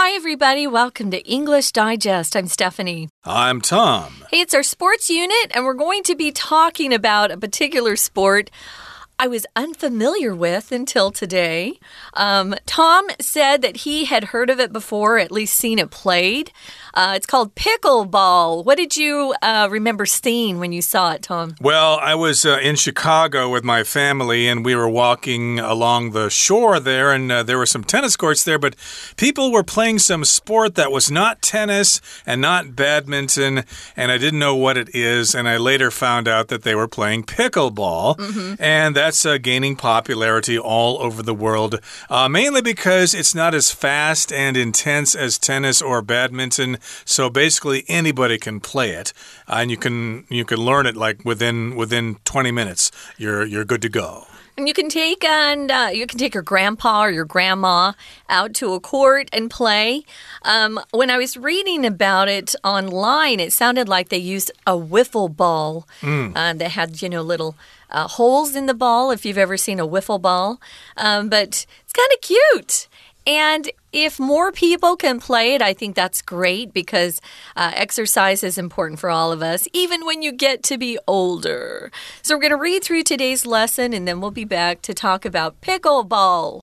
Hi, everybody. Welcome to English Digest. I'm Stephanie. I'm Tom. Hey, it's our sports unit, and we're going to be talking about a particular sport. I was unfamiliar with until today. Um, Tom said that he had heard of it before, at least seen it played. Uh, it's called pickleball. What did you uh, remember seeing when you saw it, Tom? Well, I was uh, in Chicago with my family, and we were walking along the shore there, and uh, there were some tennis courts there, but people were playing some sport that was not tennis and not badminton, and I didn't know what it is, and I later found out that they were playing pickleball, Mm -hmm. and that's uh, gaining popularity all over the world, uh, mainly because it's not as fast and intense as tennis or badminton. So basically, anybody can play it, and you can you can learn it like within within 20 minutes. You're you're good to go. And you can take and uh, you can take your grandpa or your grandma out to a court and play. Um, when I was reading about it online, it sounded like they used a wiffle ball mm. uh, that had you know little uh, holes in the ball. If you've ever seen a wiffle ball, um, but it's kind of cute. And if more people can play it, I think that's great because uh, exercise is important for all of us, even when you get to be older. So, we're going to read through today's lesson and then we'll be back to talk about pickleball.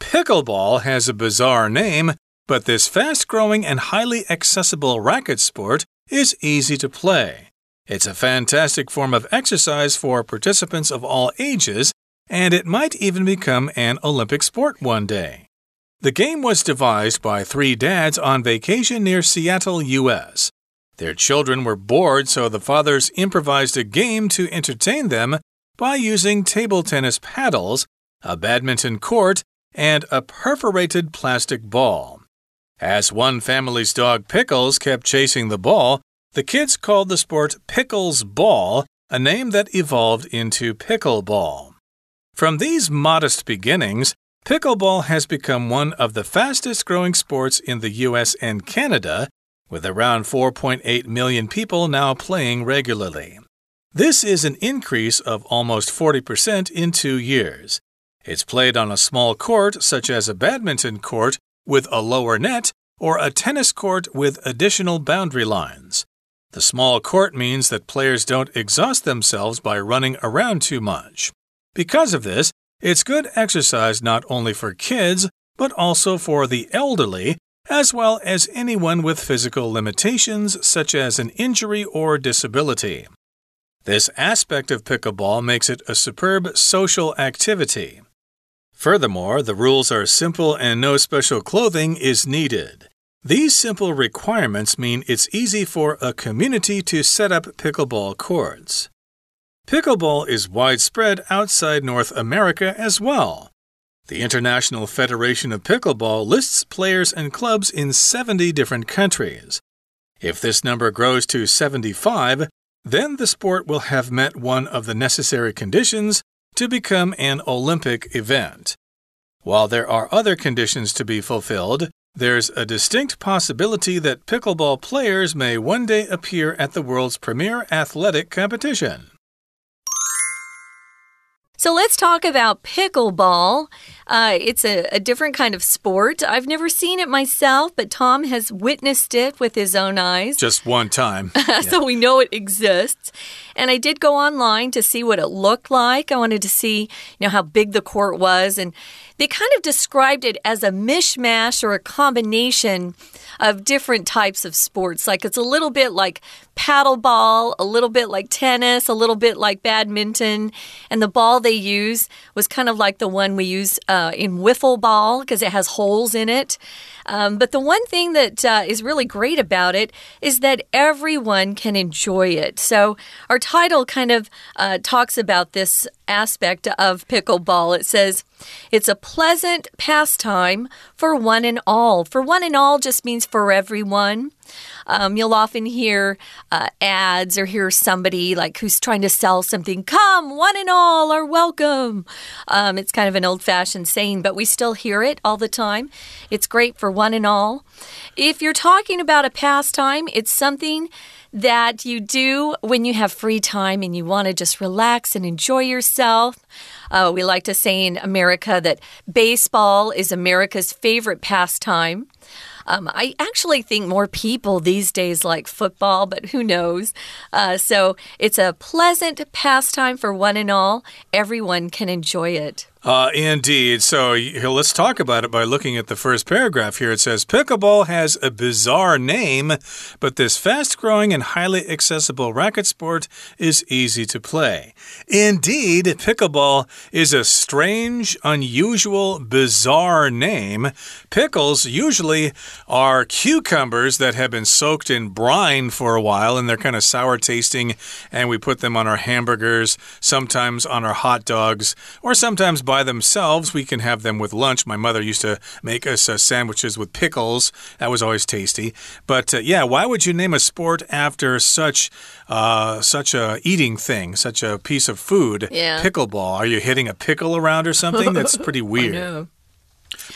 Pickleball has a bizarre name, but this fast growing and highly accessible racket sport is easy to play. It's a fantastic form of exercise for participants of all ages and it might even become an Olympic sport one day. The game was devised by three dads on vacation near Seattle, U.S. Their children were bored, so the fathers improvised a game to entertain them by using table tennis paddles, a badminton court, and a perforated plastic ball. As one family's dog Pickles kept chasing the ball, the kids called the sport Pickles Ball, a name that evolved into pickleball. From these modest beginnings, pickleball has become one of the fastest growing sports in the US and Canada, with around 4.8 million people now playing regularly. This is an increase of almost 40% in two years. It's played on a small court, such as a badminton court, with a lower net, or a tennis court with additional boundary lines. The small court means that players don't exhaust themselves by running around too much. Because of this, it's good exercise not only for kids, but also for the elderly, as well as anyone with physical limitations such as an injury or disability. This aspect of pickleball makes it a superb social activity. Furthermore, the rules are simple and no special clothing is needed. These simple requirements mean it's easy for a community to set up pickleball courts. Pickleball is widespread outside North America as well. The International Federation of Pickleball lists players and clubs in 70 different countries. If this number grows to 75, then the sport will have met one of the necessary conditions to become an Olympic event. While there are other conditions to be fulfilled, there's a distinct possibility that pickleball players may one day appear at the world's premier athletic competition. So let's talk about pickleball. Uh, it's a, a, different kind of sport. I've never seen it myself, but Tom has witnessed it with his own eyes. Just one time. so we know it exists. And I did go online to see what it looked like. I wanted to see, you know, how big the court was. And they kind of described it as a mishmash or a combination of different types of sports. Like it's a little bit like paddleball, a little bit like tennis, a little bit like badminton. And the ball they use was kind of like the one we use uh, in wiffle ball because it has holes in it. Um, but the one thing that uh, is really great about it is that everyone can enjoy it. So our title kind of uh, talks about this aspect of pickleball. It says, it's a pleasant pastime for one and all. For one and all just means for everyone. Um, you'll often hear uh, ads or hear somebody like who's trying to sell something. Come, one and all are welcome. Um, it's kind of an old fashioned saying, but we still hear it all the time. It's great for one and all. If you're talking about a pastime, it's something that you do when you have free time and you want to just relax and enjoy yourself. Uh, we like to say in America that baseball is America's favorite pastime. Um, I actually think more people these days like football, but who knows? Uh, so it's a pleasant pastime for one and all. Everyone can enjoy it. Uh, indeed. So let's talk about it by looking at the first paragraph here. It says Pickleball has a bizarre name, but this fast growing and highly accessible racket sport is easy to play. Indeed, Pickleball is a strange, unusual, bizarre name. Pickles usually are cucumbers that have been soaked in brine for a while and they're kind of sour tasting, and we put them on our hamburgers, sometimes on our hot dogs, or sometimes by themselves. We can have them with lunch. My mother used to make us uh, sandwiches with pickles. That was always tasty. But uh, yeah, why would you name a sport after such uh, such a eating thing, such a piece of food? Yeah. Pickleball. Are you hitting a pickle around or something? That's pretty weird.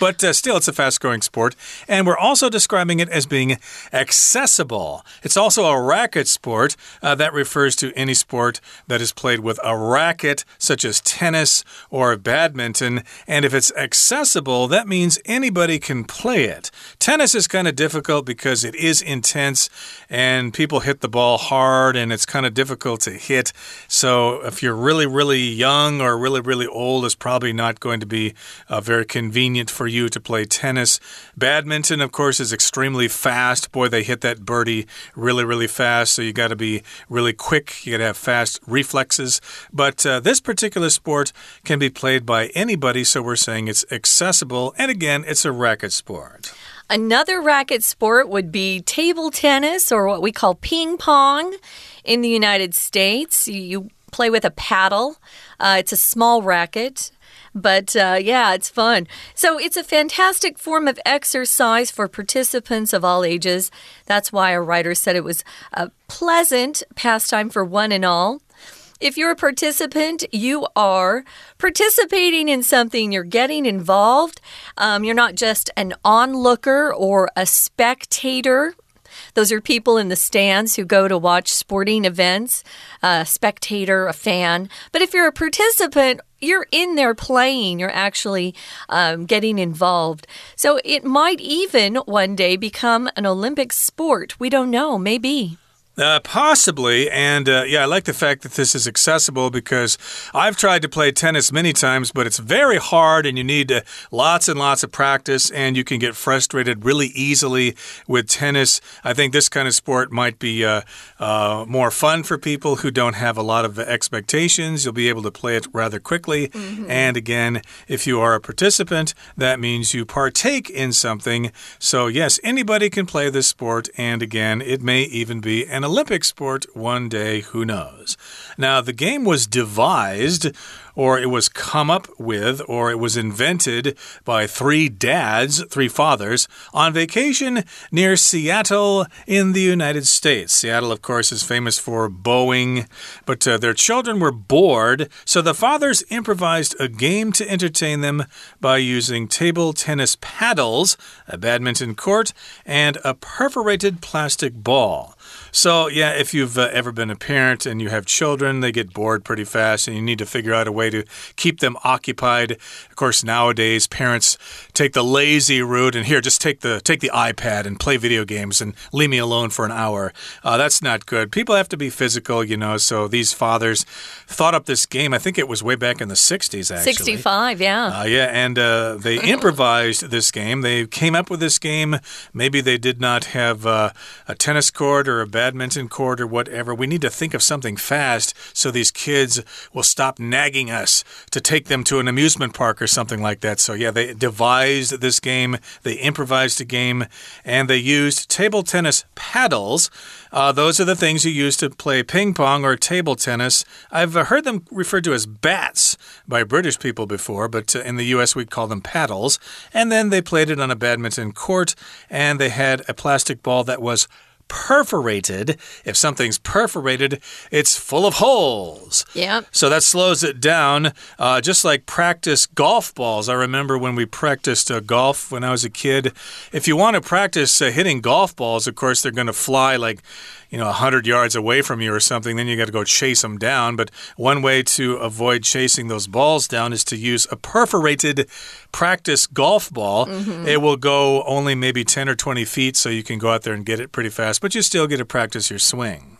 But uh, still, it's a fast growing sport. And we're also describing it as being accessible. It's also a racket sport. Uh, that refers to any sport that is played with a racket, such as tennis or badminton. And if it's accessible, that means anybody can play it. Tennis is kind of difficult because it is intense and people hit the ball hard and it's kind of difficult to hit. So if you're really, really young or really, really old, it's probably not going to be uh, very convenient for you to play tennis. Badminton, of course, is extremely fast. Boy, they hit that birdie really, really fast. So you got to be really quick. You got to have fast reflexes. But uh, this particular sport can be played by anybody. So we're saying it's accessible. And again, it's a racket sport. Another racket sport would be table tennis or what we call ping pong in the United States. You play with a paddle, uh, it's a small racket. But uh, yeah, it's fun. So it's a fantastic form of exercise for participants of all ages. That's why a writer said it was a pleasant pastime for one and all. If you're a participant, you are participating in something, you're getting involved. Um, you're not just an onlooker or a spectator. Those are people in the stands who go to watch sporting events, a spectator, a fan. But if you're a participant, you're in there playing, you're actually um, getting involved. So it might even one day become an Olympic sport. We don't know, maybe. Uh, possibly, and uh, yeah, I like the fact that this is accessible because I've tried to play tennis many times, but it's very hard and you need uh, lots and lots of practice, and you can get frustrated really easily with tennis. I think this kind of sport might be uh, uh, more fun for people who don't have a lot of expectations. You'll be able to play it rather quickly, mm -hmm. and again, if you are a participant, that means you partake in something. So, yes, anybody can play this sport, and again, it may even be an Olympic sport one day, who knows? Now, the game was devised or it was come up with, or it was invented by three dads, three fathers, on vacation near Seattle in the United States. Seattle, of course, is famous for Boeing, but uh, their children were bored, so the fathers improvised a game to entertain them by using table tennis paddles, a badminton court, and a perforated plastic ball. So, yeah, if you've uh, ever been a parent and you have children, they get bored pretty fast, and you need to figure out a way to keep them occupied. Of course, nowadays parents take the lazy route and here, just take the take the iPad and play video games and leave me alone for an hour. Uh, that's not good. People have to be physical, you know. So these fathers thought up this game. I think it was way back in the 60s, actually. 65, yeah. Uh, yeah, and uh, they improvised this game. They came up with this game. Maybe they did not have uh, a tennis court or a badminton court or whatever. We need to think of something fast so these kids will stop nagging us to take them to an amusement park or something like that. So, yeah, they devised this game, they improvised a game, and they used table tennis paddles. Uh, those are the things you use to play ping pong or table tennis. I've heard them referred to as bats by British people before, but uh, in the US we call them paddles. And then they played it on a badminton court, and they had a plastic ball that was perforated. If something's perforated, it's full of holes. Yeah. So that slows it down, uh, just like practice golf balls. I remember when we practiced uh, golf when I was a kid. If you want to practice uh, hitting golf balls, of course, they're going to fly like you know, 100 yards away from you or something, then you got to go chase them down. But one way to avoid chasing those balls down is to use a perforated practice golf ball. Mm -hmm. It will go only maybe 10 or 20 feet, so you can go out there and get it pretty fast, but you still get to practice your swing.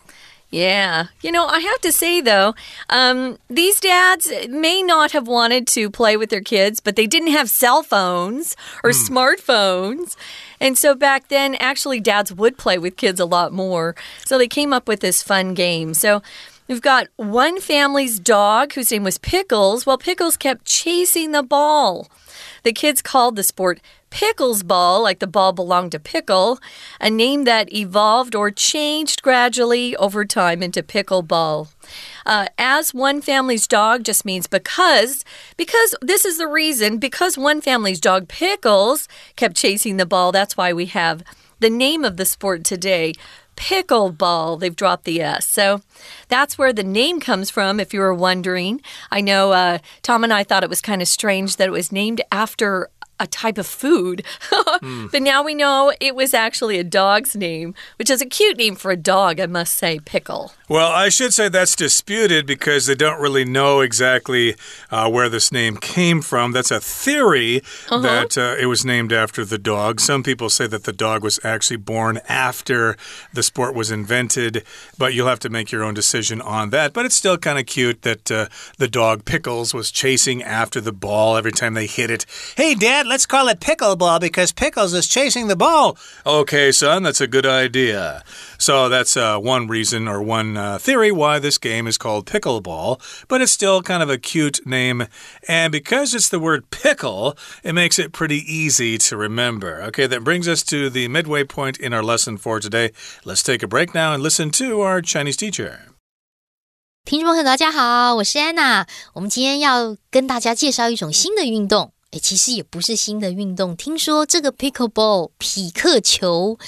Yeah. You know, I have to say, though, um, these dads may not have wanted to play with their kids, but they didn't have cell phones or mm. smartphones. And so back then, actually, dads would play with kids a lot more. So they came up with this fun game. So We've got one family's dog whose name was Pickles. Well, Pickles kept chasing the ball. The kids called the sport Pickles Ball, like the ball belonged to Pickle, a name that evolved or changed gradually over time into Pickleball. Uh, as one family's dog just means because, because this is the reason, because one family's dog Pickles kept chasing the ball, that's why we have the name of the sport today pickleball. They've dropped the S. So that's where the name comes from, if you were wondering. I know uh, Tom and I thought it was kind of strange that it was named after a type of food. mm. But now we know it was actually a dog's name, which is a cute name for a dog, I must say, Pickle. Well, I should say that's disputed because they don't really know exactly uh, where this name came from. That's a theory uh -huh. that uh, it was named after the dog. Some people say that the dog was actually born after the sport was invented, but you'll have to make your own decision on that. But it's still kind of cute that uh, the dog Pickles was chasing after the ball every time they hit it. Hey, Dad, let's call it pickleball because Pickles is chasing the ball. Okay, son, that's a good idea. So that's uh, one reason or one uh, theory why this game is called pickleball, but it's still kind of a cute name. And because it's the word pickle, it makes it pretty easy to remember. Okay, that brings us to the midway point in our lesson for today. Let's take a break now and listen to our Chinese teacher. 听众朋友，大家好，我是安娜。我们今天要跟大家介绍一种新的运动。 其实也不是新的运动。听说这个 pickleball 匹克球，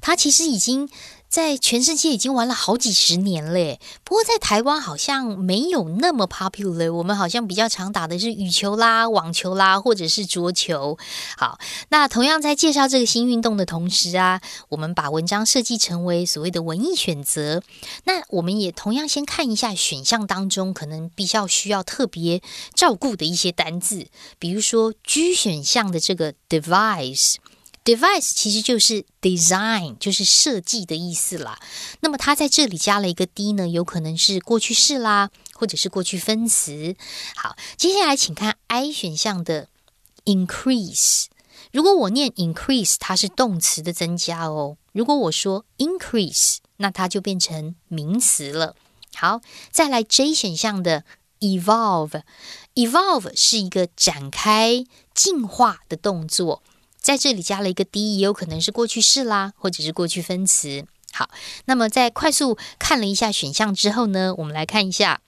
它其实已经在全世界已经玩了好几十年嘞，不过在台湾好像没有那么 popular。我们好像比较常打的是羽球啦、网球啦，或者是桌球。好，那同样在介绍这个新运动的同时啊，我们把文章设计成为所谓的文艺选择。那我们也同样先看一下选项当中可能比较需要特别照顾的一些单字，比如说 G 选项的这个 device。Device 其实就是 design，就是设计的意思啦。那么它在这里加了一个 d 呢，有可能是过去式啦，或者是过去分词。好，接下来请看 I 选项的 increase。如果我念 increase，它是动词的增加哦。如果我说 increase，那它就变成名词了。好，再来 J 选项的 evolve。evolve 是一个展开、进化的动作。在这里加了一个 d，也有可能是过去式啦，或者是过去分词。好，那么在快速看了一下选项之后呢，我们来看一下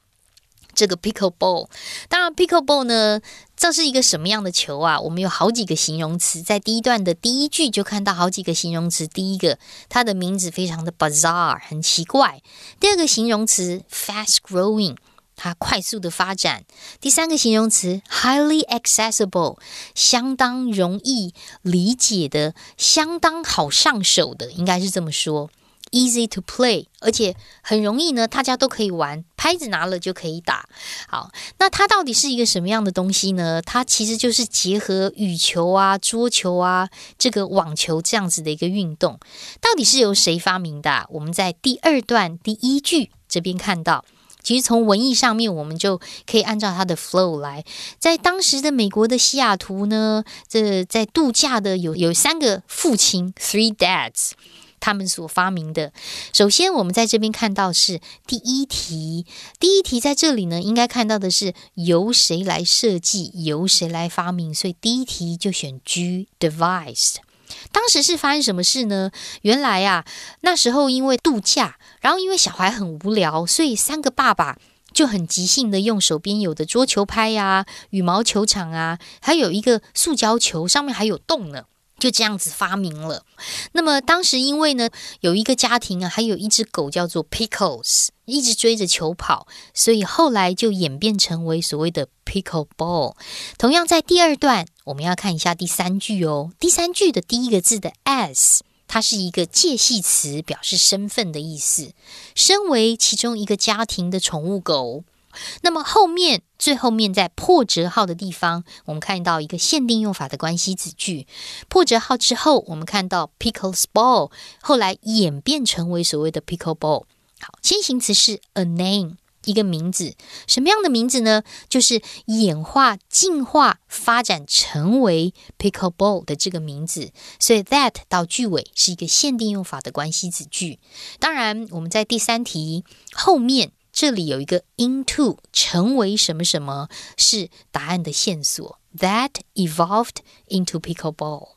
这个 pickleball。当然，pickleball 呢，这是一个什么样的球啊？我们有好几个形容词，在第一段的第一句就看到好几个形容词。第一个，它的名字非常的 bizarre，很奇怪。第二个形容词 fast growing。它快速的发展。第三个形容词 highly accessible，相当容易理解的，相当好上手的，应该是这么说。Easy to play，而且很容易呢，大家都可以玩，拍子拿了就可以打。好，那它到底是一个什么样的东西呢？它其实就是结合羽球啊、桌球啊、这个网球这样子的一个运动。到底是由谁发明的？我们在第二段第一句这边看到。其实从文艺上面，我们就可以按照它的 flow 来。在当时的美国的西雅图呢，这在度假的有有三个父亲 （three dads），他们所发明的。首先，我们在这边看到是第一题，第一题在这里呢，应该看到的是由谁来设计，由谁来发明，所以第一题就选 G，devised。当时是发生什么事呢？原来啊，那时候因为度假，然后因为小孩很无聊，所以三个爸爸就很即兴的用手边有的桌球拍呀、羽毛球场啊，还有一个塑胶球，上面还有洞呢。就这样子发明了。那么当时因为呢，有一个家庭啊，还有一只狗叫做 Pickles，一直追着球跑，所以后来就演变成为所谓的 Pickle Ball。同样在第二段，我们要看一下第三句哦。第三句的第一个字的 s，它是一个介系词，表示身份的意思。身为其中一个家庭的宠物狗。那么后面最后面在破折号的地方，我们看到一个限定用法的关系子句。破折号之后，我们看到 pickles ball，后来演变成为所谓的 pickle ball。好，先行词是 a name，一个名字。什么样的名字呢？就是演化、进化、发展成为 pickle ball 的这个名字。所以 that 到句尾是一个限定用法的关系子句。当然，我们在第三题后面。这里有一个 into 成为什么什么是答案的线索。That evolved into pickleball.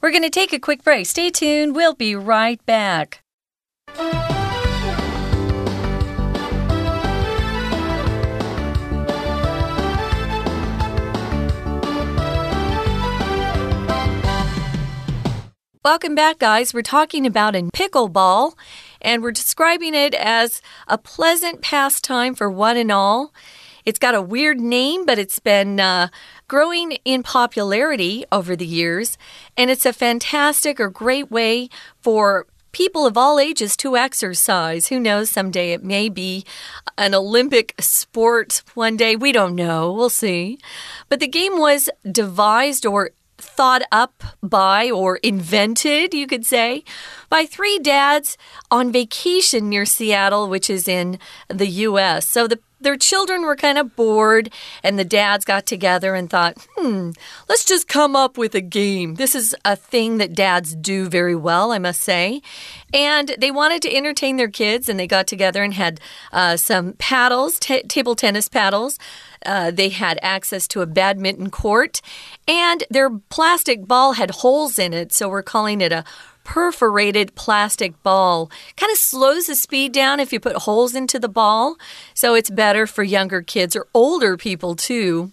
We're going to take a quick break. Stay tuned. We'll be right back. Welcome back, guys. We're talking about in pickleball and we're describing it as a pleasant pastime for one and all. It's got a weird name, but it's been uh, growing in popularity over the years, and it's a fantastic or great way for people of all ages to exercise. Who knows, someday it may be an Olympic sport one day. We don't know. We'll see. But the game was devised or thought up by or invented, you could say, by three dads on vacation near Seattle, which is in the U.S. So the their children were kind of bored, and the dads got together and thought, hmm, let's just come up with a game. This is a thing that dads do very well, I must say. And they wanted to entertain their kids, and they got together and had uh, some paddles, table tennis paddles. Uh, they had access to a badminton court, and their plastic ball had holes in it, so we're calling it a perforated plastic ball. Kind of slows the speed down if you put holes into the ball. So it's better for younger kids or older people too.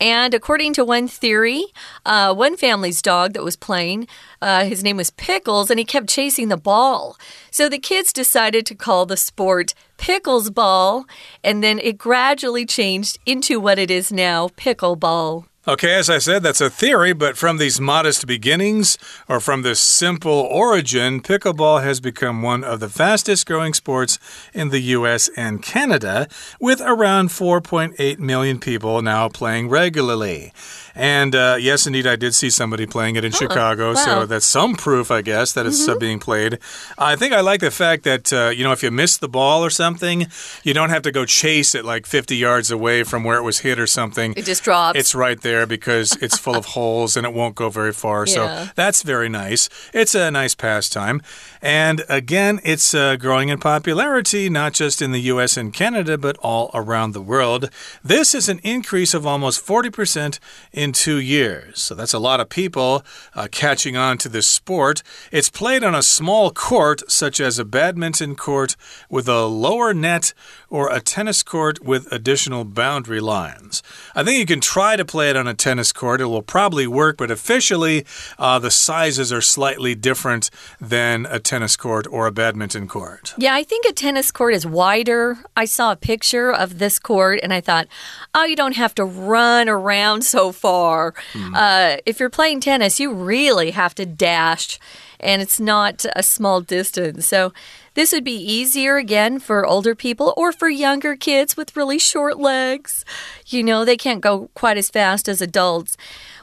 And according to one theory, uh, one family's dog that was playing, uh, his name was Pickles, and he kept chasing the ball. So the kids decided to call the sport Pickles Ball, and then it gradually changed into what it is now, Pickleball. Okay, as I said, that's a theory, but from these modest beginnings or from this simple origin, pickleball has become one of the fastest growing sports in the US and Canada, with around 4.8 million people now playing regularly. And uh, yes, indeed, I did see somebody playing it in oh, Chicago. Wow. So that's some proof, I guess, that it's mm -hmm. being played. I think I like the fact that, uh, you know, if you miss the ball or something, you don't have to go chase it like 50 yards away from where it was hit or something. It just drops. It's right there because it's full of holes and it won't go very far. Yeah. So that's very nice. It's a nice pastime. And again, it's uh, growing in popularity, not just in the US and Canada, but all around the world. This is an increase of almost 40% in in two years. So that's a lot of people uh, catching on to this sport. It's played on a small court, such as a badminton court with a lower net or a tennis court with additional boundary lines. I think you can try to play it on a tennis court. It will probably work, but officially, uh, the sizes are slightly different than a tennis court or a badminton court. Yeah, I think a tennis court is wider. I saw a picture of this court and I thought, oh, you don't have to run around so far far. Mm. Uh, if you're playing tennis, you really have to dash, and it's not a small distance. So, this would be easier again for older people or for younger kids with really short legs. You know, they can't go quite as fast as adults.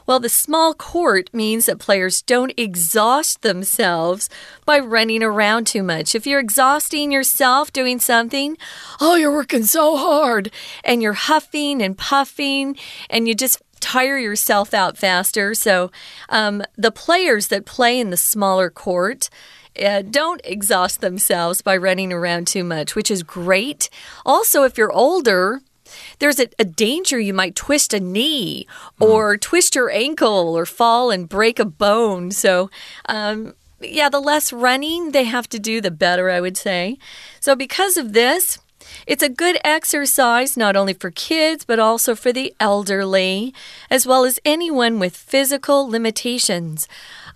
Well, the small court means that players don't exhaust themselves by running around too much. If you're exhausting yourself doing something, oh, you're working so hard, and you're huffing and puffing, and you just tire yourself out faster. So, um, the players that play in the smaller court. Uh, don't exhaust themselves by running around too much, which is great. Also, if you're older, there's a, a, danger you might twist a knee mm. or twist your ankle or fall and break a bone. So, um, yeah, the less running they have to do, the better, I would say. So, because of this, It's a good exercise not only for kids but also for the elderly, as well as anyone with physical limitations.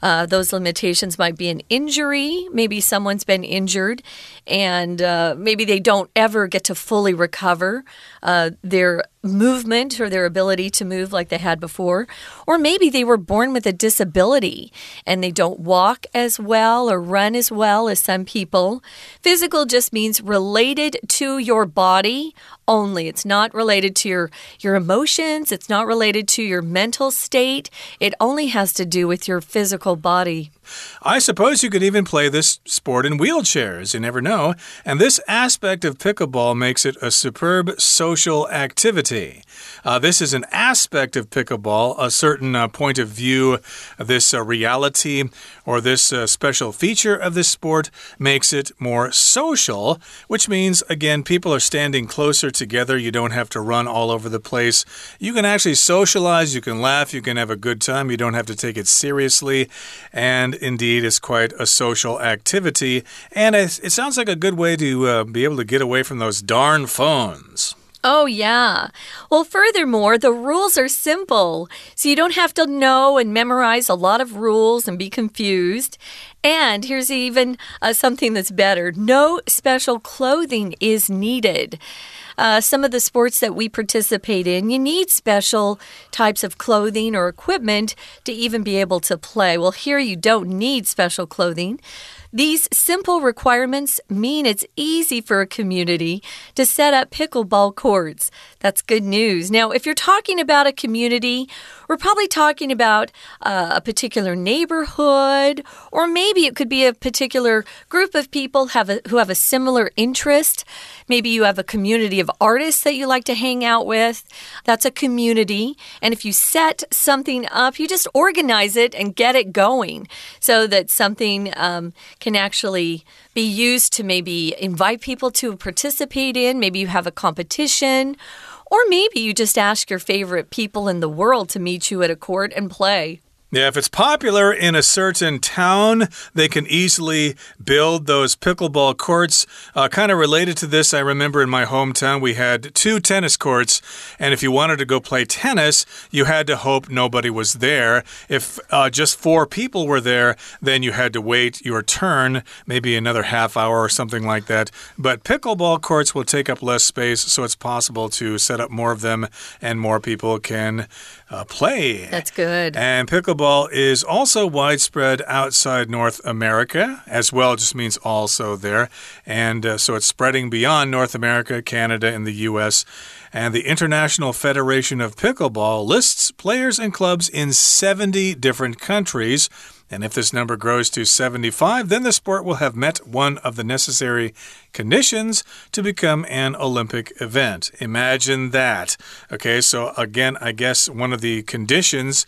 Uh, those limitations might be an injury. Maybe someone's been injured and uh, maybe they don't ever get to fully recover uh, their movement or their ability to move like they had before. Or maybe they were born with a disability and they don't walk as well or run as well as some people. Physical just means related to your body only. It's not related to your, your emotions, it's not related to your mental state. It only has to do with your physical body. I suppose you could even play this sport in wheelchairs. You never know. And this aspect of pickleball makes it a superb social activity. Uh, this is an aspect of pickleball, a certain uh, point of view, this uh, reality, or this uh, special feature of this sport makes it more social, which means, again, people are standing closer together. You don't have to run all over the place. You can actually socialize, you can laugh, you can have a good time. You don't have to take it seriously. And indeed, is quite a social activity. And it, sounds like a good way to uh, be able to get away from those darn phones. Oh, yeah. Well, furthermore, the rules are simple, so you don't have to know and memorize a lot of rules and be confused. And here's even uh, something that's better no special clothing is needed. Uh, some of the sports that we participate in, you need special types of clothing or equipment to even be able to play. Well, here you don't need special clothing. These simple requirements mean it's easy for a community to set up pickleball courts. That's good news. Now, if you're talking about a community, we're probably talking about uh, a particular neighborhood, or maybe it could be a particular group of people have a, who have a similar interest. Maybe you have a community of artists that you like to hang out with. That's a community. And if you set something up, you just organize it and get it going so that something um, can actually be used to maybe invite people to participate in. Maybe you have a competition. Or maybe you just ask your favorite people in the world to meet you at a court and play. Yeah, if it's popular in a certain town, they can easily build those pickleball courts. Uh, kind of related to this, I remember in my hometown we had two tennis courts, and if you wanted to go play tennis, you had to hope nobody was there. If uh, just four people were there, then you had to wait your turn, maybe another half hour or something like that. But pickleball courts will take up less space, so it's possible to set up more of them, and more people can uh, play. That's good. And pickleball is also widespread outside North America as well. It just means also there. And uh, so it's spreading beyond North America, Canada, and the U.S. And the International Federation of Pickleball lists players and clubs in 70 different countries. And if this number grows to 75, then the sport will have met one of the necessary conditions to become an Olympic event. Imagine that. Okay, so again, I guess one of the conditions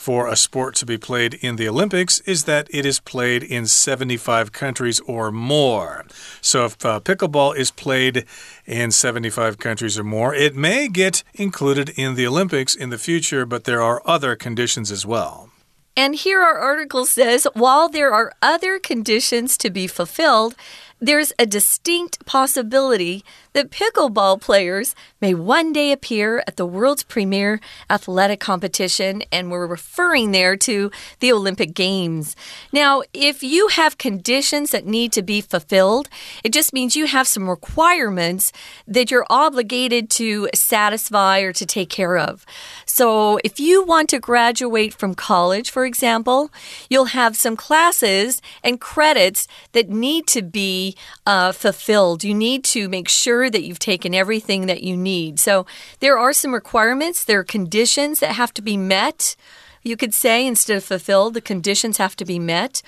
for a sport to be played in the Olympics is that it is played in 75 countries or more. So if uh, pickleball is played in 75 countries or more, it may get included in the Olympics in the future, but there are other conditions as well. And here our article says while there are other conditions to be fulfilled, there's a distinct possibility that pickleball players may one day appear at the world's premier athletic competition, and we're referring there to the Olympic Games. Now, if you have conditions that need to be fulfilled, it just means you have some requirements that you're obligated to satisfy or to take care of. So, if you want to graduate from college, for example, you'll have some classes and credits that need to be uh, fulfilled. You need to make sure that you've taken everything that you need. So there are some requirements, there are conditions that have to be met. You could say instead of fulfilled, the conditions have to be met.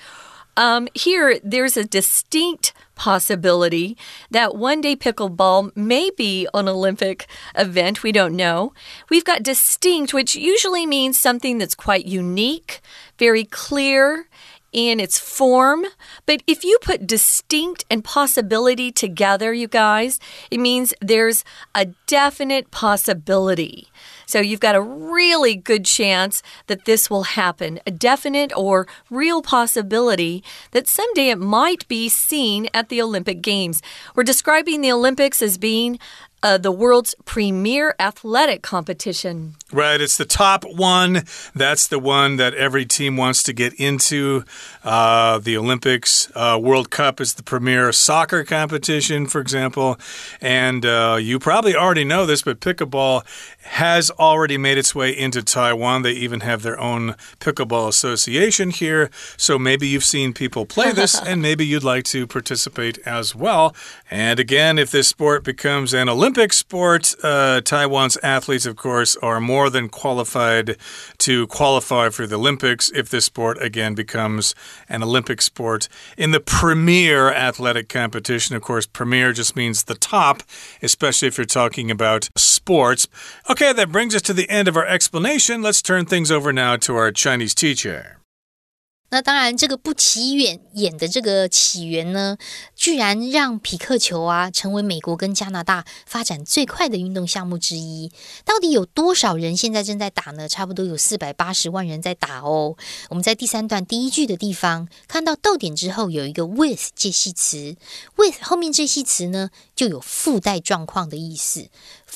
Um, here, there's a distinct possibility that one day pickleball may be an Olympic event. We don't know. We've got distinct, which usually means something that's quite unique, very clear, in its form. But if you put distinct and possibility together, you guys, it means there's a definite possibility So you've got a really good chance that this will happen, a definite or real possibility that someday it might be seen at the Olympic Games. We're describing the Olympics as being uh, the world's premier athletic competition. Right, it's the top one. That's the one that every team wants to get into. Uh, the Olympics, uh, World Cup is the premier soccer competition, for example. And uh, you probably already know this, but pickleball has already made its way into Taiwan. They even have their own pickleball association here. So maybe you've seen people play this, and maybe you'd like to participate as well. And again, if this sport becomes an Olympic sport, uh, Taiwan's athletes, of course, are more than qualified to qualify for the Olympics if this sport again becomes an Olympic sport. In the premier athletic competition, of course, premier just means the top, especially if you're talking about sports. Okay, that brings us to the end of our explanation. Let's turn things over now to our Chinese teacher. 那当然，这个不起眼眼的这个起源呢，居然让匹克球啊成为美国跟加拿大发展最快的运动项目之一。到底有多少人现在正在打呢？差不多有四百八十万人在打哦。我们在第三段第一句的地方看到逗点之后有一个 with 介系词，with 后面这系词呢就有附带状况的意思。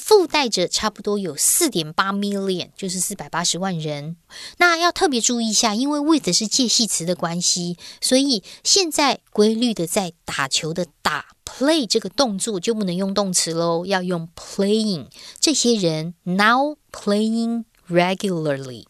附带着差不多有四点八 million，就是四百八十万人。那要特别注意一下，因为 with 是介系词的关系，所以现在规律的在打球的打 play 这个动作就不能用动词喽，要用 playing。这些人 now playing regularly。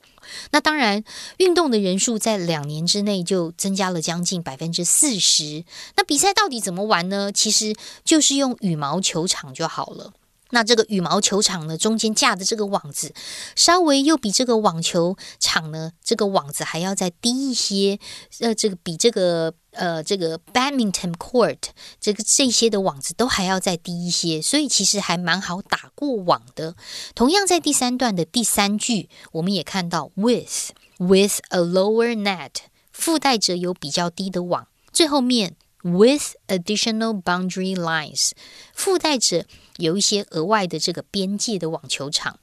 那当然，运动的人数在两年之内就增加了将近百分之四十。那比赛到底怎么玩呢？其实就是用羽毛球场就好了。那这个羽毛球场呢，中间架的这个网子，稍微又比这个网球场呢，这个网子还要再低一些。呃，这个比这个呃这个 badminton court 这个这些的网子都还要再低一些，所以其实还蛮好打过网的。同样在第三段的第三句，我们也看到 with with a lower net 附带着有比较低的网，最后面 with additional boundary lines 附带着。有一些额外的这个边界的网球场，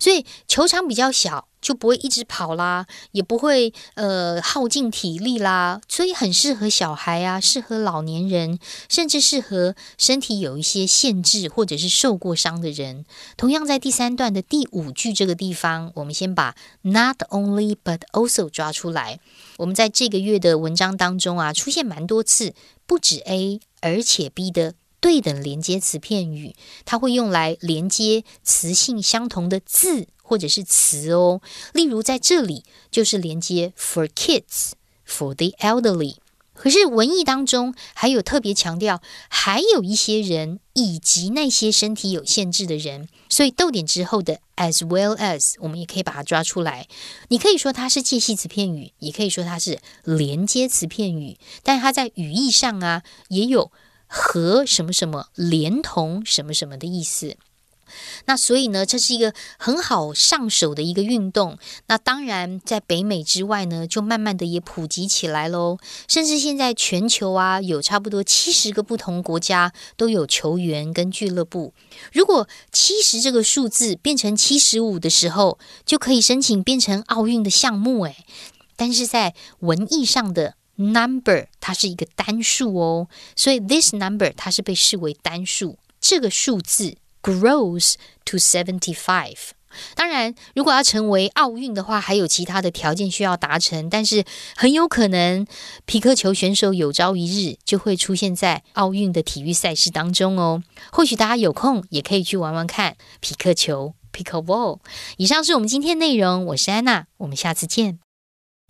所以球场比较小，就不会一直跑啦，也不会呃耗尽体力啦，所以很适合小孩啊，适合老年人，甚至适合身体有一些限制或者是受过伤的人。同样在第三段的第五句这个地方，我们先把 not only but also 抓出来。我们在这个月的文章当中啊，出现蛮多次，不止 A 而且 B 的。对等连接词片语，它会用来连接词性相同的字或者是词哦。例如在这里就是连接 for kids for the elderly。可是文意当中还有特别强调，还有一些人以及那些身体有限制的人，所以逗点之后的 as well as 我们也可以把它抓出来。你可以说它是介系词片语，也可以说它是连接词片语，但它在语义上啊也有。和什么什么连同什么什么的意思，那所以呢，这是一个很好上手的一个运动。那当然，在北美之外呢，就慢慢的也普及起来喽。甚至现在全球啊，有差不多七十个不同国家都有球员跟俱乐部。如果七十这个数字变成七十五的时候，就可以申请变成奥运的项目诶。但是在文艺上的。Number 它是一个单数哦，所以 this number 它是被视为单数。这个数字 grows to seventy five。当然，如果要成为奥运的话，还有其他的条件需要达成，但是很有可能皮克球选手有朝一日就会出现在奥运的体育赛事当中哦。或许大家有空也可以去玩玩看皮克球 （pickleball）。以上是我们今天内容，我是安娜，我们下次见。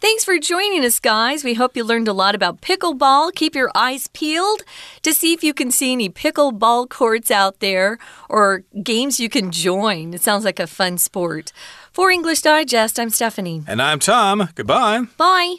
Thanks for joining us, guys. We hope you learned a lot about pickleball. Keep your eyes peeled to see if you can see any pickleball courts out there or games you can join. It sounds like a fun sport. For English Digest, I'm Stephanie. And I'm Tom. Goodbye. Bye.